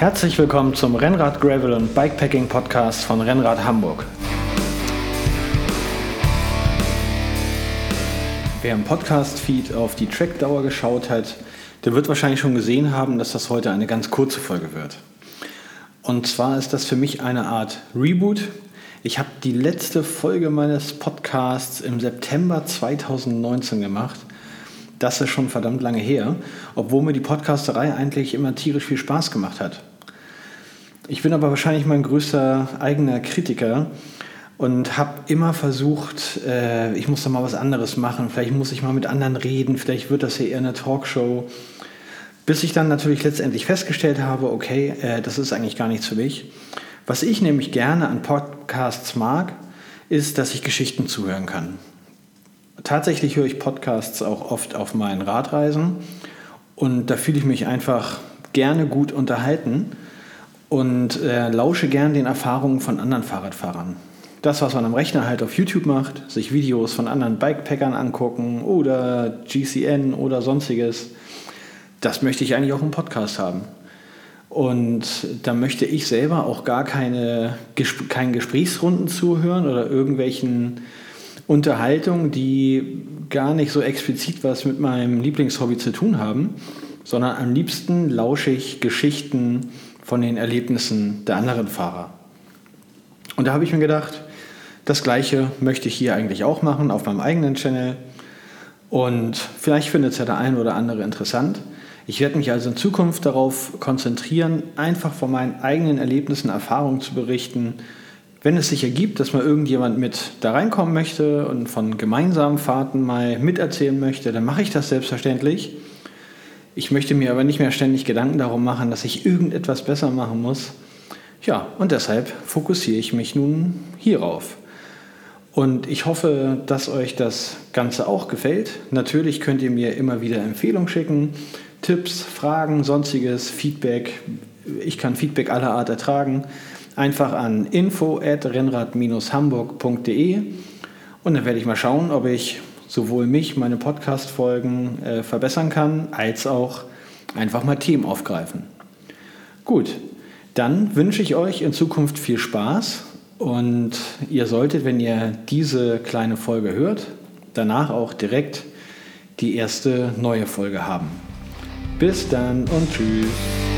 Herzlich willkommen zum Rennrad Gravel und Bikepacking Podcast von Rennrad Hamburg. Wer im Podcast-Feed auf die Trackdauer geschaut hat, der wird wahrscheinlich schon gesehen haben, dass das heute eine ganz kurze Folge wird. Und zwar ist das für mich eine Art Reboot. Ich habe die letzte Folge meines Podcasts im September 2019 gemacht das ist schon verdammt lange her, obwohl mir die Podcasterei eigentlich immer tierisch viel Spaß gemacht hat. Ich bin aber wahrscheinlich mein größter eigener Kritiker und habe immer versucht, äh, ich muss da mal was anderes machen, vielleicht muss ich mal mit anderen reden, vielleicht wird das hier eher eine Talkshow. Bis ich dann natürlich letztendlich festgestellt habe, okay, äh, das ist eigentlich gar nichts für mich. Was ich nämlich gerne an Podcasts mag, ist, dass ich Geschichten zuhören kann. Tatsächlich höre ich Podcasts auch oft auf meinen Radreisen und da fühle ich mich einfach gerne gut unterhalten und äh, lausche gern den Erfahrungen von anderen Fahrradfahrern. Das, was man am Rechner halt auf YouTube macht, sich Videos von anderen Bikepackern angucken oder GCN oder sonstiges, das möchte ich eigentlich auch im Podcast haben. Und da möchte ich selber auch gar keine keinen Gesprächsrunden zuhören oder irgendwelchen Unterhaltungen, die gar nicht so explizit was mit meinem Lieblingshobby zu tun haben, sondern am liebsten lausche ich Geschichten von den Erlebnissen der anderen Fahrer. Und da habe ich mir gedacht, das gleiche möchte ich hier eigentlich auch machen auf meinem eigenen Channel. Und vielleicht findet es ja der ein oder andere interessant. Ich werde mich also in Zukunft darauf konzentrieren, einfach von meinen eigenen Erlebnissen, Erfahrungen zu berichten wenn es sich ergibt, dass mal irgendjemand mit da reinkommen möchte und von gemeinsamen Fahrten mal miterzählen möchte, dann mache ich das selbstverständlich. Ich möchte mir aber nicht mehr ständig Gedanken darum machen, dass ich irgendetwas besser machen muss. Ja, und deshalb fokussiere ich mich nun hierauf. Und ich hoffe, dass euch das Ganze auch gefällt. Natürlich könnt ihr mir immer wieder Empfehlungen schicken, Tipps, Fragen, sonstiges, Feedback. Ich kann Feedback aller Art ertragen einfach an info@rennrad-hamburg.de und dann werde ich mal schauen, ob ich sowohl mich, meine Podcast-Folgen äh, verbessern kann, als auch einfach mal Themen aufgreifen. Gut, dann wünsche ich euch in Zukunft viel Spaß und ihr solltet, wenn ihr diese kleine Folge hört, danach auch direkt die erste neue Folge haben. Bis dann und tschüss.